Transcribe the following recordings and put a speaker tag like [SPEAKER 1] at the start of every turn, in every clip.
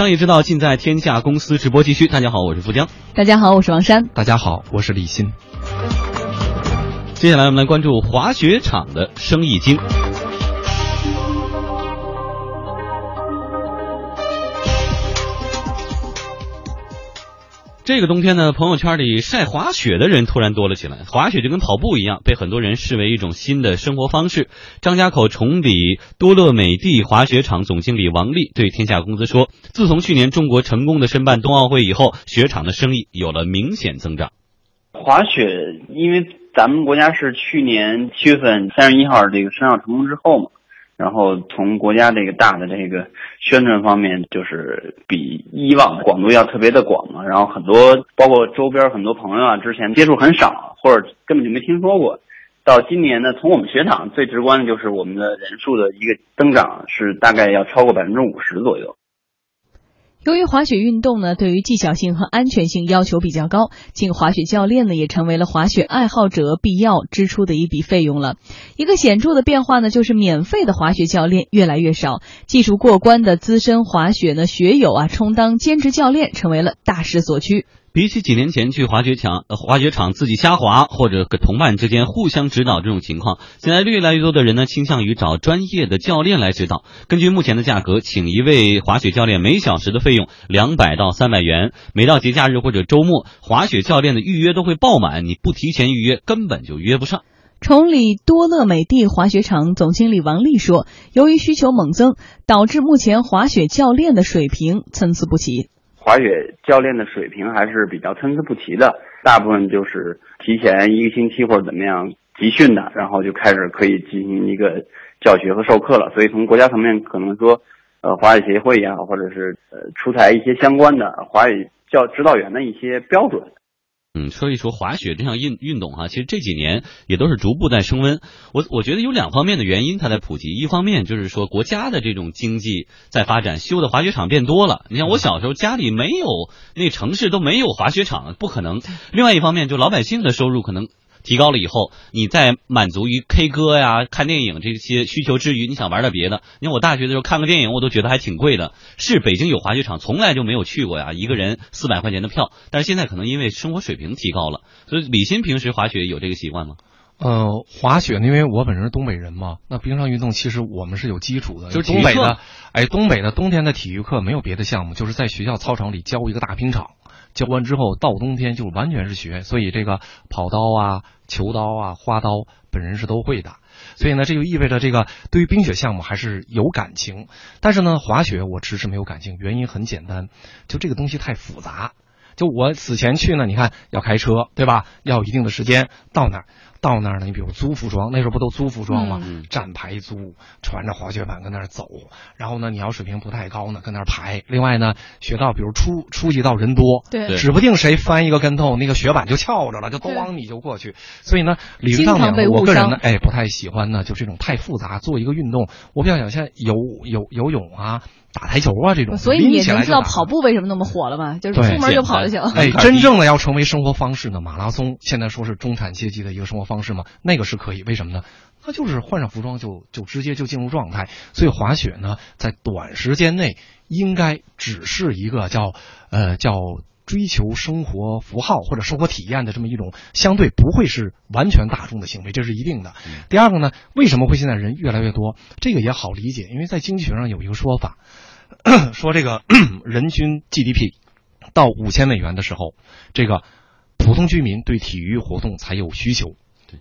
[SPEAKER 1] 商业之道尽在天下公司直播继续。大家好，我是富江。
[SPEAKER 2] 大家好，我是王珊。
[SPEAKER 3] 大家好，我是李欣。
[SPEAKER 1] 接下来我们来关注滑雪场的生意经。这个冬天呢，朋友圈里晒滑雪的人突然多了起来。滑雪就跟跑步一样，被很多人视为一种新的生活方式。张家口崇礼多乐美地滑雪场总经理王丽对天下公司说：“自从去年中国成功的申办冬奥会以后，雪场的生意有了明显增长。
[SPEAKER 4] 滑雪，因为咱们国家是去年七月份三十一号这个申奥成功之后嘛。”然后从国家这个大的这个宣传方面，就是比以往广度要特别的广然后很多包括周边很多朋友啊，之前接触很少或者根本就没听说过。到今年呢，从我们学堂最直观的就是我们的人数的一个增长是大概要超过百分之五十左右。
[SPEAKER 2] 由于滑雪运动呢，对于技巧性和安全性要求比较高，请滑雪教练呢，也成为了滑雪爱好者必要支出的一笔费用了。一个显著的变化呢，就是免费的滑雪教练越来越少，技术过关的资深滑雪呢学友啊，充当兼职教练成为了大势所趋。
[SPEAKER 1] 比起几年前去滑雪场、滑雪场自己瞎滑，或者跟同伴之间互相指导这种情况，现在越来越多的人呢倾向于找专业的教练来指导。根据目前的价格，请一位滑雪教练每小时的费用两百到三百元。每到节假日或者周末，滑雪教练的预约都会爆满，你不提前预约根本就约不上。
[SPEAKER 2] 崇礼多乐美地滑雪场总经理王丽说：“由于需求猛增，导致目前滑雪教练的水平参差不齐。”
[SPEAKER 4] 滑雪教练的水平还是比较参差不齐的，大部分就是提前一个星期或者怎么样集训的，然后就开始可以进行一个教学和授课了。所以从国家层面可能说，呃，滑雪协会也好，或者是呃出台一些相关的滑雪教指导员的一些标准。
[SPEAKER 1] 嗯，所以说滑雪这项运运动哈，其实这几年也都是逐步在升温。我我觉得有两方面的原因，它在普及。一方面就是说国家的这种经济在发展，修的滑雪场变多了。你像我小时候家里没有，那城市都没有滑雪场，不可能。另外一方面，就老百姓的收入可能。提高了以后，你在满足于 K 歌呀、看电影这些需求之余，你想玩点别的。你看我大学的时候看个电影，我都觉得还挺贵的。是北京有滑雪场，从来就没有去过呀，一个人四百块钱的票。但是现在可能因为生活水平提高了，所以李欣平时滑雪有这个习惯吗？
[SPEAKER 3] 呃，滑雪，因为我本身是东北人嘛，那冰上运动其实我们是有基础的，就是东北的，哎，东北的冬天的体育课没有别的项目，就是在学校操场里教一个大冰场。教完之后，到冬天就完全是学，所以这个跑刀啊、球刀啊、花刀，本人是都会的。所以呢，这就意味着这个对于冰雪项目还是有感情。但是呢，滑雪我迟迟没有感情，原因很简单，就这个东西太复杂。就我此前去呢，你看要开车，对吧？要一定的时间到那儿。到那儿呢，你比如租服装，那时候不都租服装吗？站牌租，穿着滑雪板跟那儿走。然后呢，你要水平不太高呢，跟那儿排。另外呢，雪道比如初初级道人多，
[SPEAKER 2] 对，
[SPEAKER 3] 指不定谁翻一个跟头，那个雪板就翘着了，就咣你就过去。所以呢，理论上讲我个人呢，哎，不太喜欢呢，就这种太复杂。做一个运动，我比较想像游游游泳啊。打台球啊，这种，
[SPEAKER 2] 所以你也能知道跑步为什么那么火了吧？就是出门就跑就行。
[SPEAKER 3] 哎，真正的要成为生活方式呢，马拉松现在说是中产阶级的一个生活方式嘛，那个是可以。为什么呢？他就是换上服装就就直接就进入状态。所以滑雪呢，在短时间内应该只是一个叫呃叫追求生活符号或者生活体验的这么一种相对不会是完全大众的行为，这是一定的。第二个呢，为什么会现在人越来越多？这个也好理解，因为在经济学上有一个说法。说这个 人均 GDP 到五千美元的时候，这个普通居民对体育活动才有需求；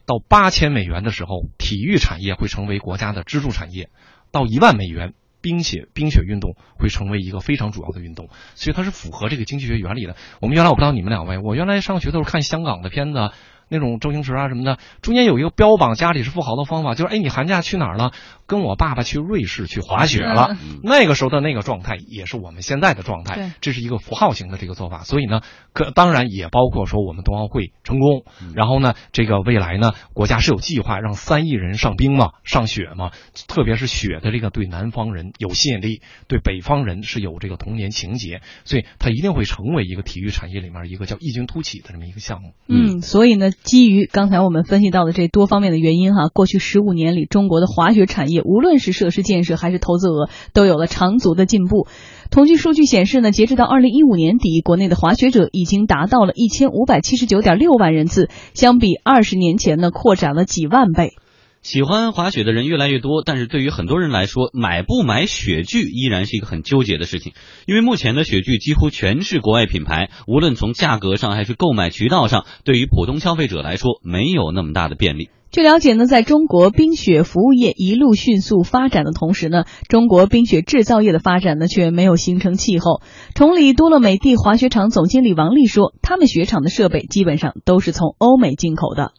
[SPEAKER 3] 到八千美元的时候，体育产业会成为国家的支柱产业；到一万美元，冰雪冰雪运动会成为一个非常主要的运动。所以它是符合这个经济学原理的。我们原来我不知道你们两位，我原来上学都是看香港的片子。那种周星驰啊什么的，中间有一个标榜家里是富豪的方法，就是哎，你寒假去哪儿了？跟我爸爸去瑞士去滑雪了。那个时候的那个状态也是我们现在的状态，这是一个符号型的这个做法。所以呢，可当然也包括说我们冬奥会成功，然后呢，这个未来呢，国家是有计划让三亿人上冰嘛，上雪嘛，特别是雪的这个对南方人有吸引力，对北方人是有这个童年情节，所以它一定会成为一个体育产业里面一个叫异军突起的这么一个项目。
[SPEAKER 2] 嗯，所以呢。基于刚才我们分析到的这多方面的原因哈，过去十五年里，中国的滑雪产业无论是设施建设还是投资额，都有了长足的进步。统计数据显示呢，截止到二零一五年底，国内的滑雪者已经达到了一千五百七十九点六万人次，相比二十年前呢，扩展了几万倍。
[SPEAKER 1] 喜欢滑雪的人越来越多，但是对于很多人来说，买不买雪具依然是一个很纠结的事情。因为目前的雪具几乎全是国外品牌，无论从价格上还是购买渠道上，对于普通消费者来说没有那么大的便利。
[SPEAKER 2] 据了解呢，在中国冰雪服务业一路迅速发展的同时呢，中国冰雪制造业的发展呢却没有形成气候。崇礼多乐美地滑雪场总经理王丽说，他们雪场的设备基本上都是从欧美进口的。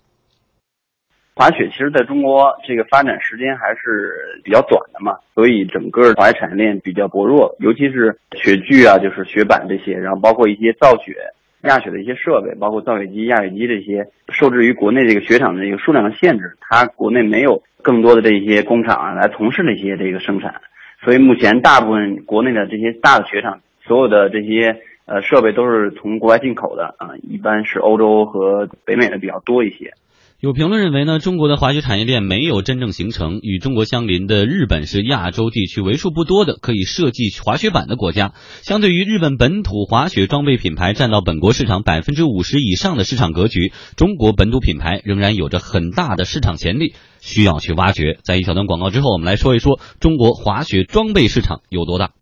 [SPEAKER 4] 滑雪其实在中国这个发展时间还是比较短的嘛，所以整个滑雪产业链比较薄弱，尤其是雪具啊，就是雪板这些，然后包括一些造雪、压雪的一些设备，包括造雪机、压雪机这些，受制于国内这个雪场的这个数量的限制，它国内没有更多的这些工厂啊来从事这些这个生产，所以目前大部分国内的这些大的雪场，所有的这些呃设备都是从国外进口的啊，一般是欧洲和北美的比较多一些。
[SPEAKER 1] 有评论认为呢，中国的滑雪产业链没有真正形成。与中国相邻的日本是亚洲地区为数不多的可以设计滑雪板的国家。相对于日本本土滑雪装备品牌占到本国市场百分之五十以上的市场格局，中国本土品牌仍然有着很大的市场潜力，需要去挖掘。在一小段广告之后，我们来说一说中国滑雪装备市场有多大。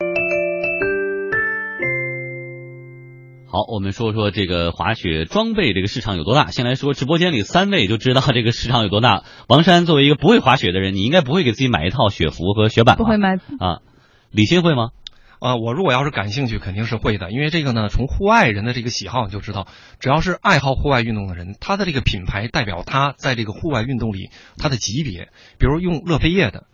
[SPEAKER 1] 好，我们说说这个滑雪装备这个市场有多大。先来说，直播间里三位就知道这个市场有多大。王山作为一个不会滑雪的人，你应该不会给自己买一套雪服和雪板吧？
[SPEAKER 2] 不会买
[SPEAKER 1] 啊。李欣会吗？
[SPEAKER 3] 啊，我如果要是感兴趣，肯定是会的。因为这个呢，从户外人的这个喜好你就知道，只要是爱好户外运动的人，他的这个品牌代表他在这个户外运动里他的级别。比如用乐飞叶的，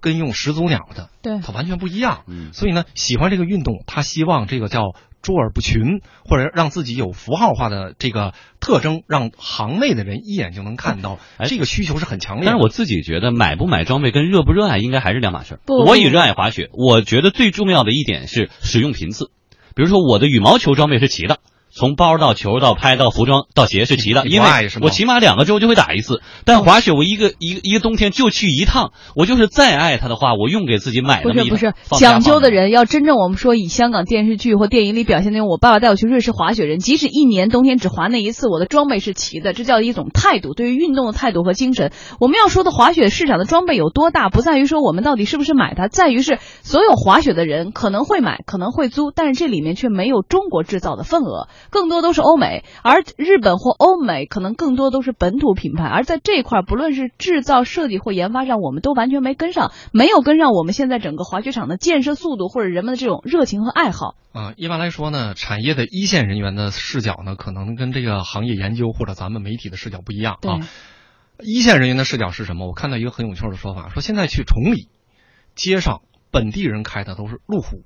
[SPEAKER 3] 跟用始祖鸟的，
[SPEAKER 2] 对，
[SPEAKER 3] 它完全不一样。
[SPEAKER 1] 嗯，
[SPEAKER 3] 所以呢，喜欢这个运动，他希望这个叫。卓尔不群，或者让自己有符号化的这个特征，让行内的人一眼就能看到，这个需求是很强烈。
[SPEAKER 1] 但是我自己觉得，买不买装备跟热不热爱应该还是两码事。
[SPEAKER 2] 儿，
[SPEAKER 1] 我也热爱滑雪，我觉得最重要的一点是使用频次。比如说，我的羽毛球装备是齐的。从包到球到拍到服装到鞋是齐的，因为我起码两个周就会打一次。但滑雪我一个一个一个冬天就去一趟，我就是再爱它的话，我用给自己买
[SPEAKER 2] 的。不是不是，讲究的人要真正我们说以香港电视剧或电影里表现那种，我爸爸带我去瑞士滑雪人，即使一年冬天只滑那一次，我的装备是齐的，这叫一种态度，对于运动的态度和精神。我们要说的滑雪市场的装备有多大，不在于说我们到底是不是买它，在于是所有滑雪的人可能会买，可能会租，但是这里面却没有中国制造的份额，更多都是欧。美，而日本或欧美可能更多都是本土品牌，而在这块不论是制造、设计或研发上，我们都完全没跟上，没有跟上我们现在整个滑雪场的建设速度或者人们的这种热情和爱好
[SPEAKER 3] 啊。一般来说呢，产业的一线人员的视角呢，可能跟这个行业研究或者咱们媒体的视角不一样啊。一线人员的视角是什么？我看到一个很有趣的说法，说现在去崇礼街上本地人开的都是路虎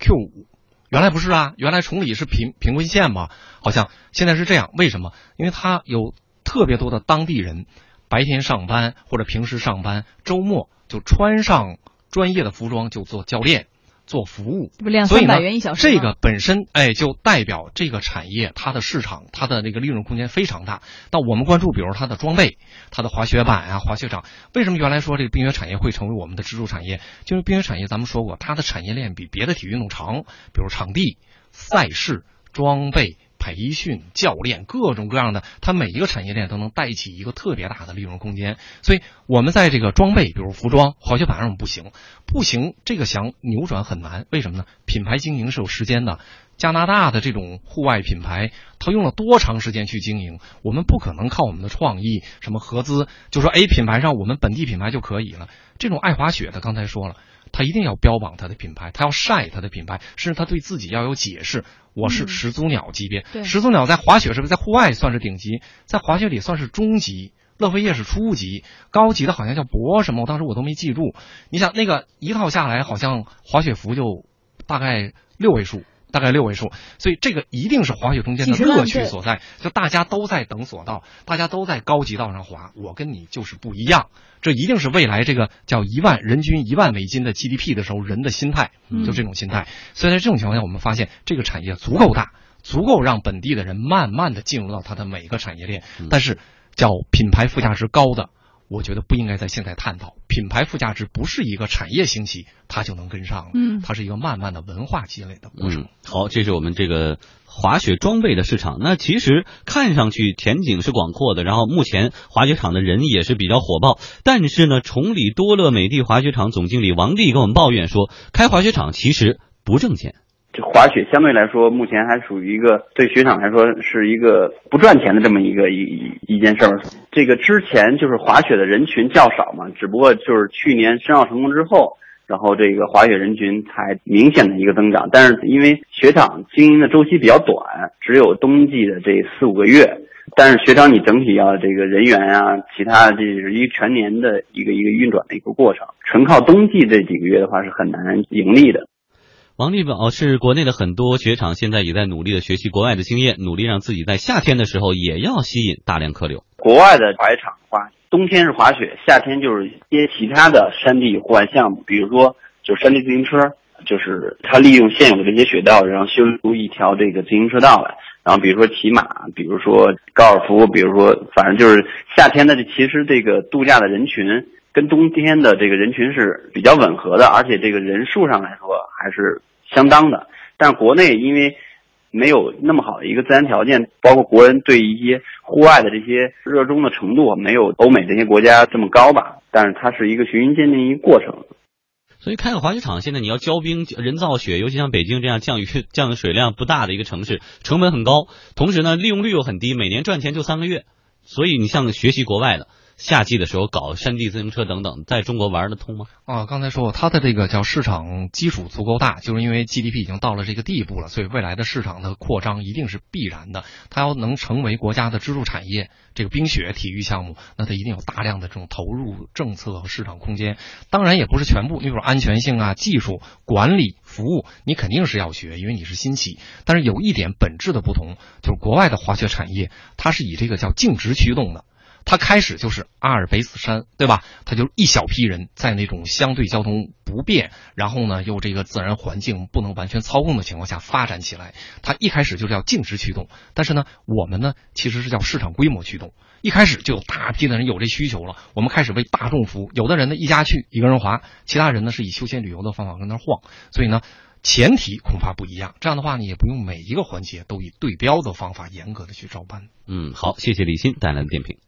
[SPEAKER 3] Q 五。原来不是啊，原来崇礼是贫贫困县嘛，好像现在是这样。为什么？因为他有特别多的当地人，白天上班或者平时上班，周末就穿上专业的服装就做教练。做服务，
[SPEAKER 2] 所以呢，
[SPEAKER 3] 这个本身哎，就代表这个产业它的市场，它的那个利润空间非常大。那我们关注，比如它的装备，它的滑雪板啊，滑雪场，为什么原来说这个冰雪产业会成为我们的支柱产业？就是冰雪产业，咱们说过，它的产业链比别的体育运动长，比如场地、赛事、装备。培训教练各种各样的，它每一个产业链都能带起一个特别大的利润空间。所以，我们在这个装备，比如服装、滑雪板上不行，不行，这个想扭转很难。为什么呢？品牌经营是有时间的。加拿大的这种户外品牌，它用了多长时间去经营？我们不可能靠我们的创意、什么合资，就说 A 品牌上我们本地品牌就可以了。这种爱滑雪的，刚才说了。他一定要标榜他的品牌，他要晒他的品牌，甚至他对自己要有解释。我是始祖鸟级别，始祖鸟在滑雪是不是在户外算是顶级？在滑雪里算是中级，乐飞叶是初级，高级的好像叫博什么，我当时我都没记住。你想那个一套下来，好像滑雪服就大概六位数。大概六位数，所以这个一定是滑雪中间的乐趣所在。就大家都在等索道，大家都在高级道上滑，我跟你就是不一样。这一定是未来这个叫一万人均一万美金的 GDP 的时候人的心态，就这种心态。所以在这种情况下，我们发现这个产业足够大，足够让本地的人慢慢的进入到它的每一个产业链。但是叫品牌附加值高的。我觉得不应该在现在探讨品牌附加值，不是一个产业兴起它就能跟上的，
[SPEAKER 2] 嗯
[SPEAKER 3] 它是一个慢慢的文化积累的过程。
[SPEAKER 1] 嗯，好，这是我们这个滑雪装备的市场。那其实看上去前景是广阔的，然后目前滑雪场的人也是比较火爆。但是呢，崇礼多乐美地滑雪场总经理王丽跟我们抱怨说，开滑雪场其实不挣钱。
[SPEAKER 4] 这滑雪相对来说，目前还属于一个对雪场来说是一个不赚钱的这么一个一一一件事儿。这个之前就是滑雪的人群较少嘛，只不过就是去年申奥成功之后，然后这个滑雪人群才明显的一个增长。但是因为雪场经营的周期比较短，只有冬季的这四五个月，但是雪场你整体要这个人员啊，其他这是一个全年的一个一个运转的一个过程，纯靠冬季这几个月的话是很难盈利的。
[SPEAKER 1] 王力表示，国内的很多雪场现在也在努力的学习国外的经验，努力让自己在夏天的时候也要吸引大量客流。
[SPEAKER 4] 国外的滑雪场的话，冬天是滑雪，夏天就是一些其他的山地户外项目，比如说就是山地自行车，就是它利用现有的这些雪道，然后修出一条这个自行车道来。然后比如说骑马，比如说高尔夫，比如说反正就是夏天的这其实这个度假的人群跟冬天的这个人群是比较吻合的，而且这个人数上来说还是相当的。但是国内因为没有那么好的一个自然条件，包括国人对一些户外的这些热衷的程度没有欧美这些国家这么高吧。但是它是一个循序渐进一个过程。
[SPEAKER 1] 所以开个滑雪场，现在你要浇冰、人造雪，尤其像北京这样降雨 降水量不大的一个城市，成本很高，同时呢利用率又很低，每年赚钱就三个月。所以你像学习国外的，夏季的时候搞山地自行车等等，在中国玩得通吗？
[SPEAKER 3] 啊，刚才说过，它的这个叫市场基础足够大，就是因为 GDP 已经到了这个地步了，所以未来的市场的扩张一定是必然的。它要能成为国家的支柱产业，这个冰雪体育项目，那它一定有大量的这种投入政策和市场空间。当然也不是全部，你比如安全性啊、技术管理、服务，你肯定是要学，因为你是新起。但是有一点本质的不同，就是国外的滑雪产业，它是以这个叫净值驱动的。它开始就是阿尔卑斯山，对吧？它就一小批人在那种相对交通不便，然后呢又这个自然环境不能完全操控的情况下发展起来。它一开始就叫径直驱动，但是呢，我们呢其实是叫市场规模驱动。一开始就有大批的人有这需求了，我们开始为大众服务。有的人呢一家去一个人滑，其他人呢是以休闲旅游的方法跟那晃。所以呢，前提恐怕不一样。这样的话，你也不用每一个环节都以对标的方法严格的去照搬。
[SPEAKER 1] 嗯，好，谢谢李欣带来的点评。